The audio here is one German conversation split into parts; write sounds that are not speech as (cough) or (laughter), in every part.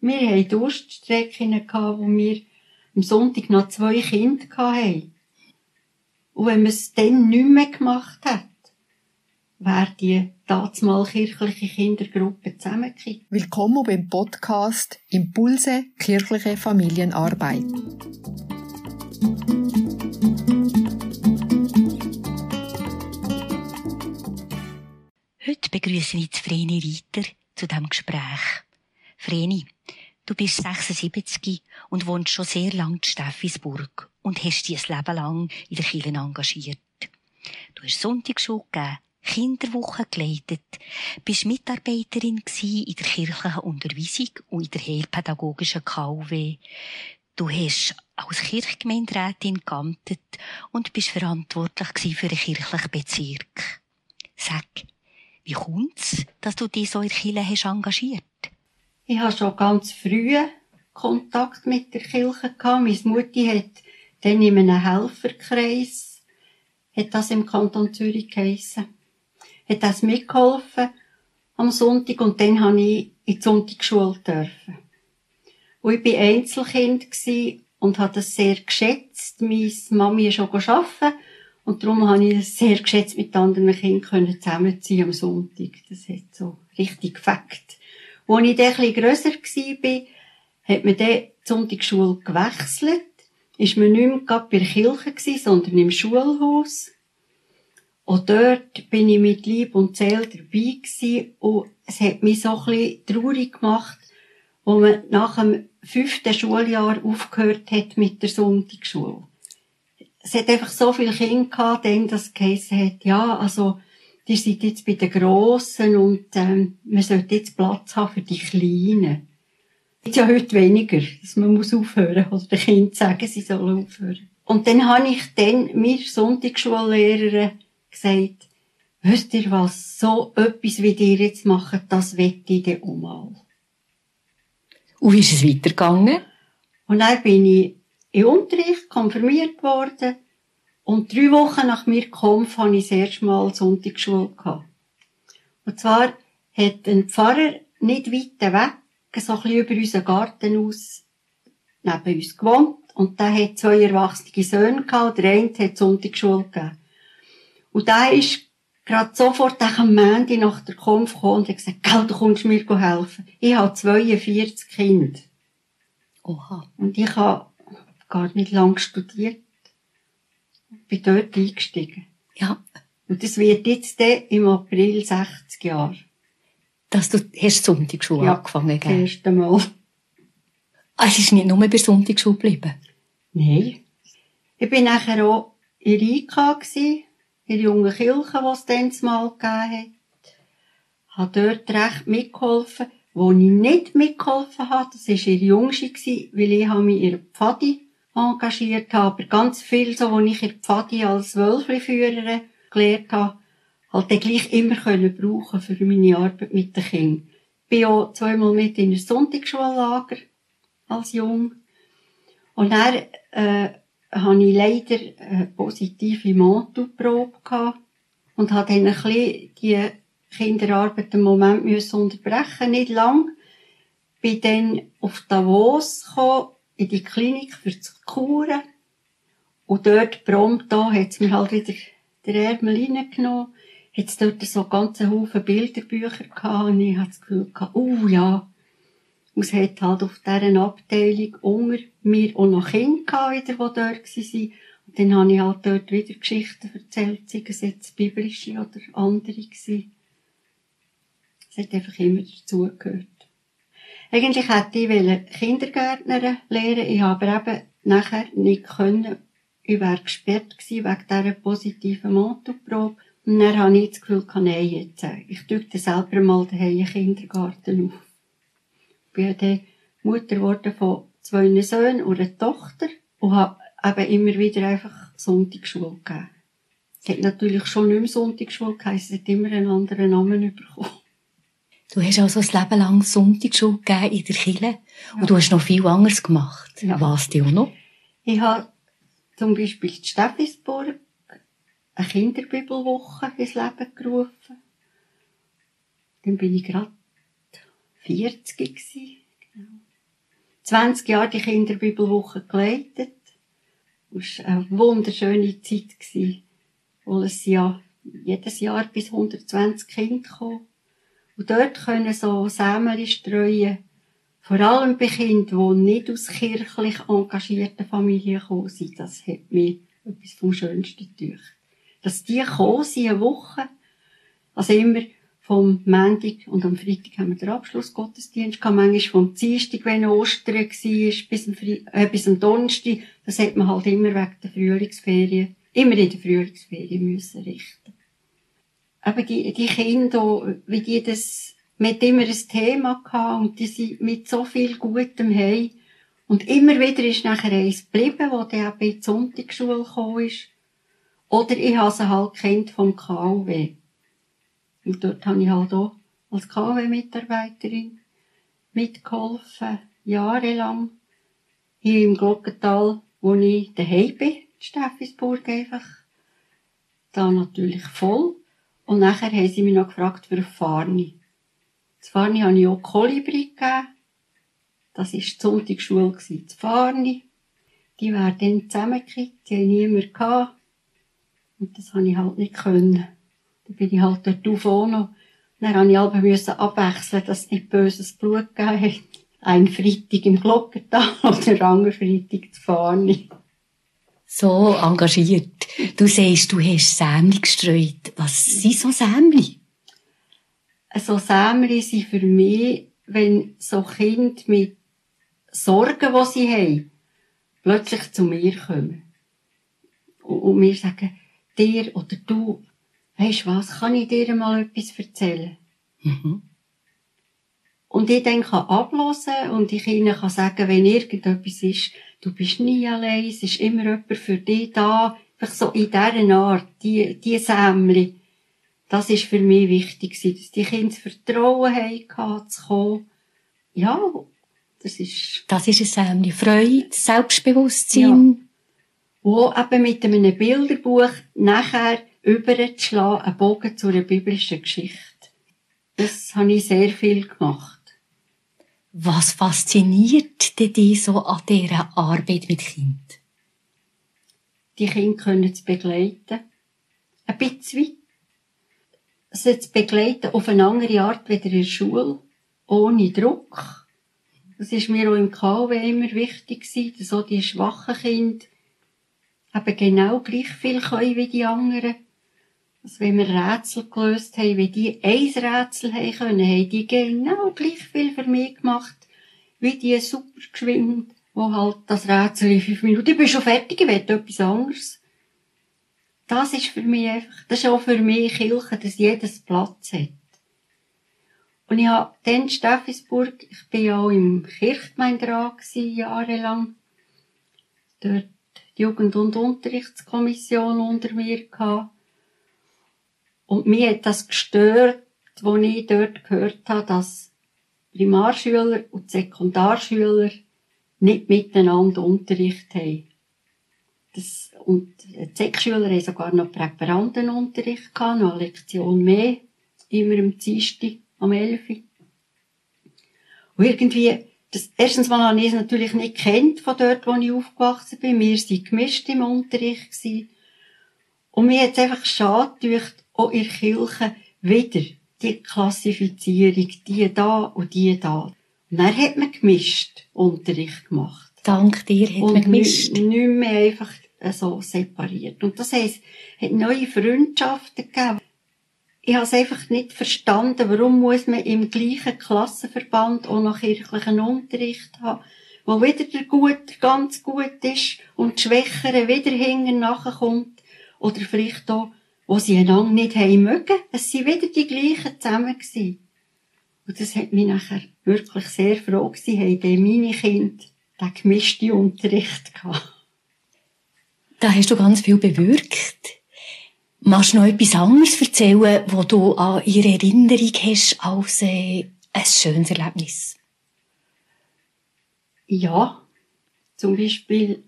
Wir hatten Durststrecken, wo wir am Sonntag noch zwei Kinder hatten. Und wenn man es dann nicht mehr gemacht hat, wäre die mal kirchliche Kindergruppe zusammengekippt. Willkommen beim Podcast Impulse kirchliche Familienarbeit. Heute begrüße ich Vreni Reiter zu diesem Gespräch. Vreni, du bist 76 und wohnst schon sehr lange in Steffisburg und hast dich ein Leben lang in der Kirche engagiert. Du hast Sonntagsschule gegeben, Kinderwoche geleitet, bist Mitarbeiterin in der kirchlichen Unterweisung und in der heilpädagogischen KW. Du hast als Kirchgemeinderätin geamtet und bist verantwortlich für den kirchlichen Bezirk. Sag, wie kommt's, dass du dich so in der Kirche hast engagiert? Ich hatte schon ganz früh Kontakt mit der Kirche gehabt. Meine Mutti hat dann in einem Helferkreis, hat das im Kanton Zürich geheissen, hat das mitgeholfen am Sonntag und dann habe ich in die Sonntagsschule dürfen. Und ich war Einzelkind und habe das sehr geschätzt. Meine Mami ist schon arbeiten und darum habe ich es sehr geschätzt, mit anderen Kindern zusammenziehen am Sonntag. Das hat so richtig gefackt. Als ich dann bisschen grösser war, hat man dann die Sonntagsschule gewechselt. Ist man nicht mehr bei der Kirche sondern im Schulhaus. Und dort bin ich mit Lieb und Zähl dabei gewesen. Und es hat mich so bisschen traurig gemacht, wo man nach dem fünften Schuljahr aufgehört hat mit der Sonntagsschule es hat einfach so viele Kinder gehabt, denen das geheissen hat, ja, also, die sind jetzt bei den Grossen und, ähm, man sollte jetzt Platz haben für die Kleinen. Jetzt ja heute weniger, dass man muss aufhören, oder den Kindern sagen, sie sollen aufhören. Und dann habe ich dann mir Sonntagsschullehrerin gesagt, wisst ihr was, so etwas wie ihr jetzt macht, das wette ich dann auch mal. Und wie ist es weitergegangen? Und dann bin ich in Unterricht konfirmiert worden. Und drei Wochen nach mir Kampf hatte ich das erste Mal Sonntagsschule gehabt. Und zwar hat ein Pfarrer nicht weit weg, so ein bisschen über unseren Garten aus, neben uns gewohnt. Und der hat zwei erwachsene Söhne gehabt. Der eine hat Sonntagsschule gegeben. Und der ist gerade sofort am Montag nach der Kampf gekommen und hat gesagt, Gell, du kommst mir helfen. Ich habe 42 Kinder. Oha. Und ich habe gar nicht lang studiert. Bin dort eingestiegen. Ja. Und das wird jetzt im April 60 Jahre. Dass du hast Sonntagsschule ja, angefangen, gell? das erste Mal. Ah, es ist nicht nur bei Sonntagsschule geblieben? Nein. Ich bin nachher auch in Rika in der jungen Kirche, die es dann mal gegeben hat. Habe dort recht mitgeholfen. Wo ich nicht mitgeholfen habe, das war ihre Jüngste, weil ich habe mich ihre Pfadi engagiert habe, aber ganz viel, so, wo ich in der Pfadi als Wölfli-Führerin gelernt habe, halt dann gleich immer können brauchen für meine Arbeit mit den Kindern. Ich bin auch zweimal mit in ein Sonntagsschullager als Jung. Und dann, äh, habe ich leider eine positive Mantelprobe gehabt und habe dann ein bisschen die Kinderarbeit einen Moment müssen unterbrechen, nicht lang. Bin dann auf Davos gekommen in die Klinik für die Kuren. Und dort prompt da hat's mir halt wieder den Ärmel reingenommen. Hat's dort so ganze Haufen Bilderbücher gehabt und ich hatte das Gefühl gehabt, oh ja. Und es hat halt auf dieser Abteilung unter mir auch noch Kinder gehabt, wieder, die dort waren. Und dann habe ich halt dort wieder Geschichten erzählt, sei es jetzt biblische oder andere gewesen. Es hat einfach immer dazugehört. Eigentlich hätte ich Kindergärtnerin lernen Ich habe aber eben nachher nicht können. Ich wäre gesperrt gewesen wegen dieser positiven Motoprobe. Und dann habe ich das Gefühl, nein, jetzt, äh, ich tue selber mal daheim einen Kindergarten auf. Ich bin dann Mutter geworden von zwei Söhnen und einer Tochter und habe eben immer wieder einfach Sonntagsschule gegeben. Es hat natürlich schon nicht mehr Sonntagsschule geheißen, es hat immer einen anderen Namen bekommen. Du hast also ein Leben lang Sonntagsschule gegeben in der Kirche. Ja. Und du hast noch viel anderes gemacht. Ja. Was dir auch noch? Ich habe zum Beispiel in Steffisburg eine Kinderbibelwoche ins Leben gerufen. Dann bin ich gerade 40 gewesen. Genau. 20 Jahre die Kinderbibelwoche geleitet. Es war eine wunderschöne Zeit, weil es ja jedes Jahr bis 120 Kinder kommen. Und dort können so Sämeli streuen, vor allem bei Kindern, die nicht aus kirchlich engagierten Familien kommen sind. Das hat mir etwas vom Schönsten gedacht. Dass die kommen sind, eine Woche, also immer vom Montag und am Freitag haben wir den Abschlussgottesdienst gehabt. Manchmal vom Dienstag, wenn Ostern war, bis am, äh, bis am Donnerstag. Das hat man halt immer wegen der Frühlingsferien, immer in der Frühlingsferien müssen richten. Aber die, die Kinder, wie die das, mit immer ein Thema gehabt und die sind mit so viel Gutem heim. Und immer wieder ist nachher eins geblieben, wo der auch in die Sonntagsschule gekommen ist. Oder ich habe halt kennt vom KW. Und dort habe ich halt auch als KW-Mitarbeiterin mitgeholfen, jahrelang. Hier im Glockental, wo ich daheim bin, in Steffisburg einfach. Da natürlich voll. Und nachher haben sie mich noch gefragt für Farni. Das Farni habe ich auch Kolibri gegeben. Das war die Sonntagsschule, das Farni. Die werden dann zusammengekriegt, die haben niemand gehabt. Und das habe ich halt nicht können. Dann bin ich halt dort auf auch. Dann musste ich müssen abwechseln, dass es nicht böses Blut gegeben hat. Ein Freitag im Glockental (laughs) oder andere Freitag zu fahren. So engagiert. Du sagst, du hast Sämli gestreut. Was sind so Sämli? So Sämli sind für mich, wenn so Kinder mit Sorgen, die sie haben, plötzlich zu mir kommen. Und mir sagen, dir oder du, weisst was, kann ich dir mal etwas erzählen? Mhm. Und ich dann kann abhören und ich ihnen kann sagen, wenn irgendetwas ist, du bist nie allein, es ist immer jemand für dich da, einfach so in dieser Art, die, die Sämli. Das ist für mich wichtig dass die Kinder das Vertrauen haben, zu kommen. Ja, das ist... Das ist ein Sämli. Freude, Selbstbewusstsein. Ja. Wo eben mit einem Bilderbuch nachher überzuschlagen, einen Bogen zu einer biblischen Geschichte. Das habe ich sehr viel gemacht. Was fasziniert dich so an dieser Arbeit mit Kind? Die Kinder können es begleiten. Ein bisschen. Sie zu begleiten auf eine andere Art wie in der Schule. Ohne Druck. Das ist mir auch im KW immer wichtig dass auch die schwachen Kinder eben genau gleich viel können wie die anderen. Also wenn wir Rätsel gelöst haben, wie die ein Rätsel haben können, haben die genau gleich viel für mich gemacht, wie die super geschwind, wo halt das Rätsel in fünf Minuten, ich bin schon fertig, ich will etwas anderes. Das ist für mich einfach, das ist auch für mich Kirche, dass jedes Platz hat. Und ich habe dann in Steffisburg, ich bin ja auch im Kirchgemeinderat jahrelang, dort die Jugend- und Unterrichtskommission unter mir gehabt. Und mir hat das gestört, als ich dort gehört habe, dass Primarschüler und Sekundarschüler nicht miteinander Unterricht haben. Das, und die Sek-Schüler haben sogar noch Präparandenunterricht gehabt, noch eine Lektion mehr, immer am Dienstag, am 11. Und irgendwie, das, erstens mal habe ich es natürlich nicht kennt von dort, wo ich aufgewachsen bin. Wir waren gemischt im Unterricht. Gewesen. Und mir hat es einfach schade gedacht, auch in der Kirche wieder die Klassifizierung, die da und die da. Und dann hat man gemischt Unterricht gemacht. Dank dir hat und man gemischt. Und nicht mehr einfach so separiert. Und das heisst, hat neue Freundschaften gegeben. Ich habe es einfach nicht verstanden, warum muss man im gleichen Klassenverband auch noch kirchlichen Unterricht haben, wo wieder der Gute ganz gut ist und die Schwächere wieder hinten nachkommt. Oder vielleicht auch wo sie einander nicht haben mögen. Es sind wieder die gleichen zusammen gewesen. Und das hat mich nachher wirklich sehr froh gewesen, haben dann meine Kinder den gemischten Unterricht gehabt. Da hast du ganz viel bewirkt. Magst du noch etwas anderes erzählen, wo du an ihre Erinnerung hast als äh, ein schönes Erlebnis? Ja, zum Beispiel,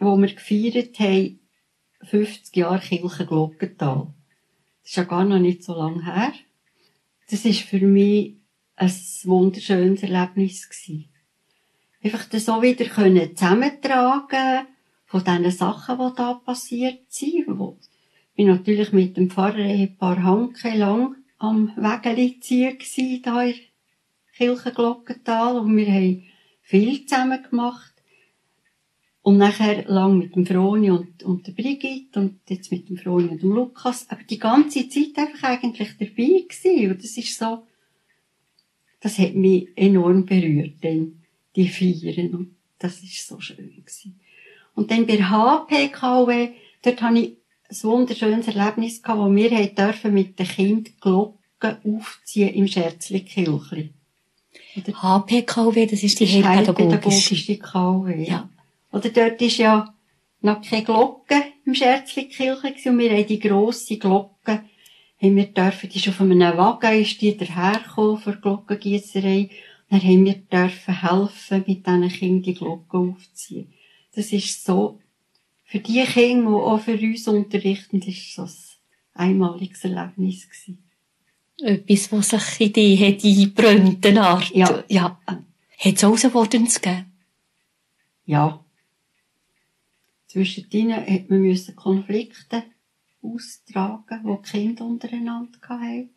wo wir gefeiert haben, 50 Jahre Kirche Glockental. Das ist ja gar noch nicht so lange her. Das ist für mich ein wunderschönes Erlebnis gewesen. einfach das so wieder können zusammentragen von diesen Sachen, die da passiert sind. Wo ich bin natürlich mit dem Pfarrer ein paar Hanke lang am Wegeli ziehen gsi, da in Kirchenglockental, und wir haben viel zusammen gemacht. Und nachher lang mit dem Froni und, und der Brigitte und jetzt mit dem Froni und dem Lukas. Aber die ganze Zeit einfach eigentlich dabei gewesen. Und das ist so, das hat mich enorm berührt, denn die Feiern. Und das ist so schön gewesen. Und dann bei HPKW, dort habe ich ein wunderschönes Erlebnis gehabt, wo wir dürfen mit den Kindern Glocken aufziehen im Scherzli-Kirchli. HPKW, das ist die Heilpädagogische KW. Ja. Oder dort ist ja noch keine Glocke im Scherzli-Kirche und wir haben die grosse Glocke, haben wir dürfen, die ist auf einem Wagen, ist die dahergekommen für die Glockengiesserei. Dann haben wir dürfen helfen, mit diesen Kindern die Glocke aufzuziehen. Das ist so, für die Kinder, die auch für uns unterrichten, ist das ein einmaliges Erlebnis gewesen. Etwas, was sich in dich hat eingebrannt, eine Art. Ja. ja. Hat es Herausforderungen gegeben? Ja. Zwischen ihnen hat man müssen Konflikte austragen, die die Kinder untereinander hatten.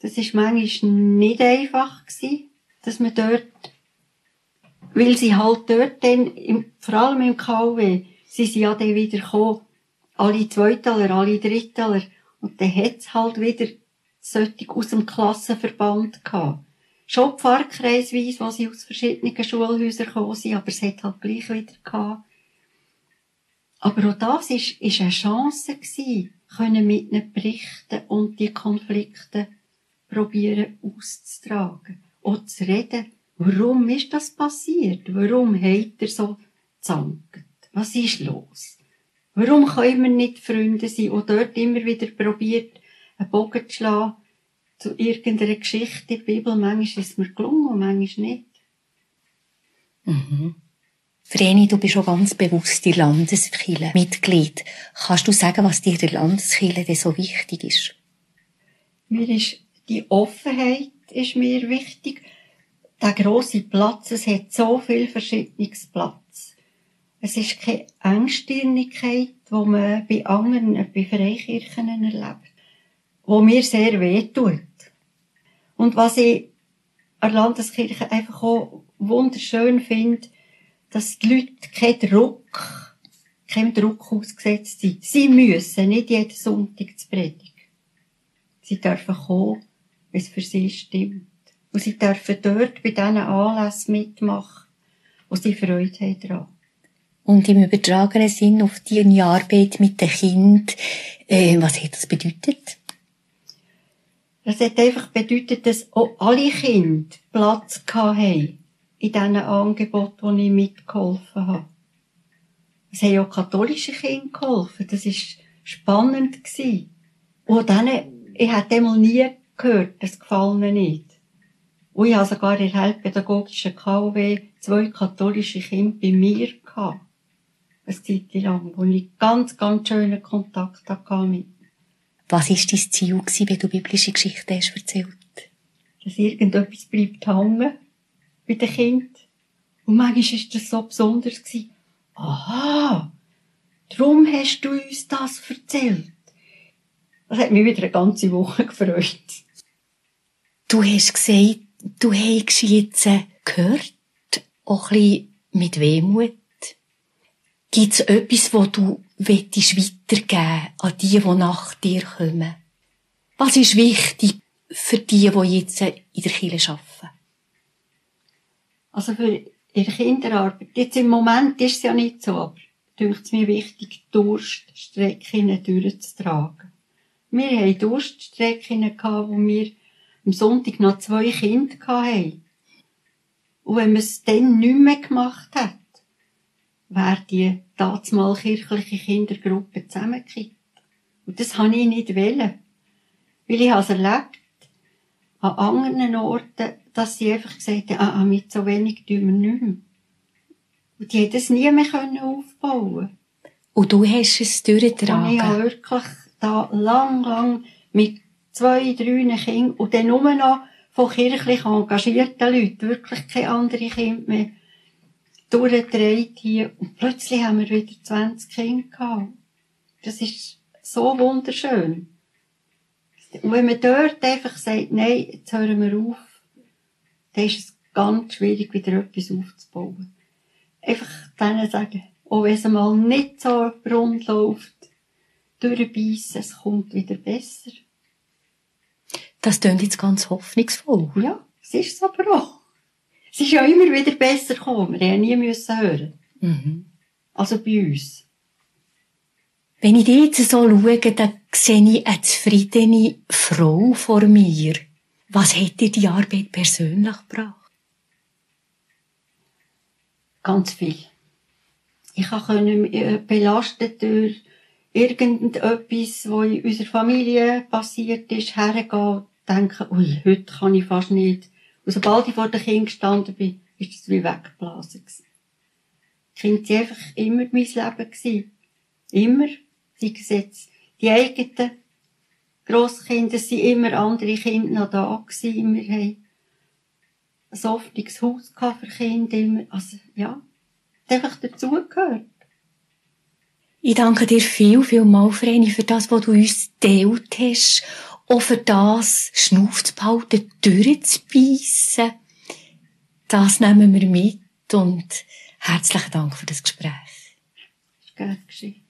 Das war manchmal nicht einfach gewesen, dass man dort, weil sie halt dort dann, im, vor allem im KW, sie sind ja dann wieder gekommen, alle Zweitaler, alle Drittaler, und dann hat's halt wieder solche aus dem Klassenverband gehabt. Schon pfarrkreisweise, wo sie aus verschiedenen Schulhäusern gekommen sind, aber es hat halt gleich wieder gehabt. Aber auch das ist, ist eine Chance gewesen, können mit ihnen berichten und die Konflikte probieren auszutragen. Und zu reden, warum ist das passiert? Warum hat er so zankt? Was ist los? Warum können wir nicht Freunde sein? Und dort immer wieder probiert, einen Bogen zu schlagen zu irgendeiner Geschichte in der Bibel. Manchmal ist es mir gelungen und manchmal nicht. Mhm. Vreni, du bist schon ganz bewusst die Landeskirche Mitglied. Kannst du sagen, was dir der Landeskirche denn so wichtig ist? Mir ist die Offenheit ist mir wichtig. Der grosse Platz, es hat so viel verschiedenes Platz. Es ist keine Engstirnigkeit, die man bei anderen, bei Freikirchen erlebt, wo mir sehr weh tut. Und was ich an Landeskirche einfach auch wunderschön finde, dass die Leute keinen Druck, keinem Druck ausgesetzt sind. Sie müssen nicht jeden Sonntag zu predigen. Sie dürfen kommen, wenn es für sie stimmt. Und sie dürfen dort bei diesen Anlässen mitmachen, wo sie Freude haben daran. Und im übertragenen Sinn auf deine Arbeit mit den Kindern, äh, was hat das bedeutet? Das hat einfach bedeutet, dass auch alle Kinder Platz hatten in diesen Angeboten, wo ich mitgeholfen habe. Es haben auch katholische Kinder geholfen. Das war spannend. Und dann, ich hätte einmal nie gehört, das gefallen mir nicht. Und ich habe sogar in der heilpädagogischen KW zwei katholische Kinder bei mir gehabt. Eine Zeit lang, wo ich ganz, ganz schönen Kontakt hatte mit Was war dein Ziel, wenn du biblische Geschichten hast erzählt? Dass irgendetwas bleibt hängen bei den Kindern. Und manchmal war das so besonders. Gewesen. Aha, darum hast du uns das erzählt. Das hat mich wieder eine ganze Woche (laughs) gefreut. Du hast gesagt, du hast jetzt gehört, auch ein bisschen mit Wehmut. Gibt es etwas, wo du weitergeben an die, die nach dir kommen? Was ist wichtig für die, die jetzt in der Kirche arbeiten? Also für ihre Kinderarbeit. Jetzt im Moment ist es ja nicht so, aber dünkt es mir wichtig, Durststrecken durchzutragen. Wir hatten Durststrecken, wo wir am Sonntag noch zwei Kinder hatten. Und wenn man es dann nicht mehr gemacht hat, wäre die mal kirchliche Kindergruppe zusammengekippt. Und das habe ich nicht wollen. Weil ich habe es erlebt, an anderen Orten, dass sie einfach gesagt haben, ah, mit so wenig tun wir nicht mehr. Und die hätten es nie mehr aufbauen Und du hast es durchgetragen? Und ich habe wirklich da lang, lang mit zwei, drei Kindern und dann nur noch von kirchlich engagierten Leuten, wirklich keine anderen Kinder mehr, durchgedreht hier. Und plötzlich haben wir wieder 20 Kinder gehabt. Das ist so wunderschön. Und wenn man dort einfach sagt, nein, jetzt hören wir auf, dann ist es ganz schwierig, wieder etwas aufzubauen. Einfach denen sagen, auch wenn es mal nicht so rund läuft, durchbeissen, es kommt wieder besser. Das klingt jetzt ganz hoffnungsvoll. Ja, es ist es aber auch. Es ist ja immer wieder besser gekommen. Wir haben nie müssen hören. Mhm. Also bei uns. Wenn ich dich jetzt so schaue, dann sehe ich eine zufriedene Frau vor mir. Was dir die Arbeit persönlich gebracht? Ganz viel. Ich konnte äh, belastet durch irgendetwas, was in unserer Familie passiert ist, hergehen und denken, ui, heute kann ich fast nicht. Und sobald ich vor den Kindern gestanden bin, ist das wie weggeblasen. Die Kinder waren einfach immer mein Leben. Immer. Sei es jetzt die eigenen Grosskinder, es sind immer andere Kinder noch da gewesen. Wir haben ein offenes Haus für Kinder immer. Also, ja. Einfach dazugehört. Ich danke dir viel, viel mal, Vreni, für das, was du uns geteilt hast. Auch für das, Schnuff zu behalten, durchzubeissen. Das nehmen wir mit und herzlichen Dank für das Gespräch. Das ist gerne geschehen.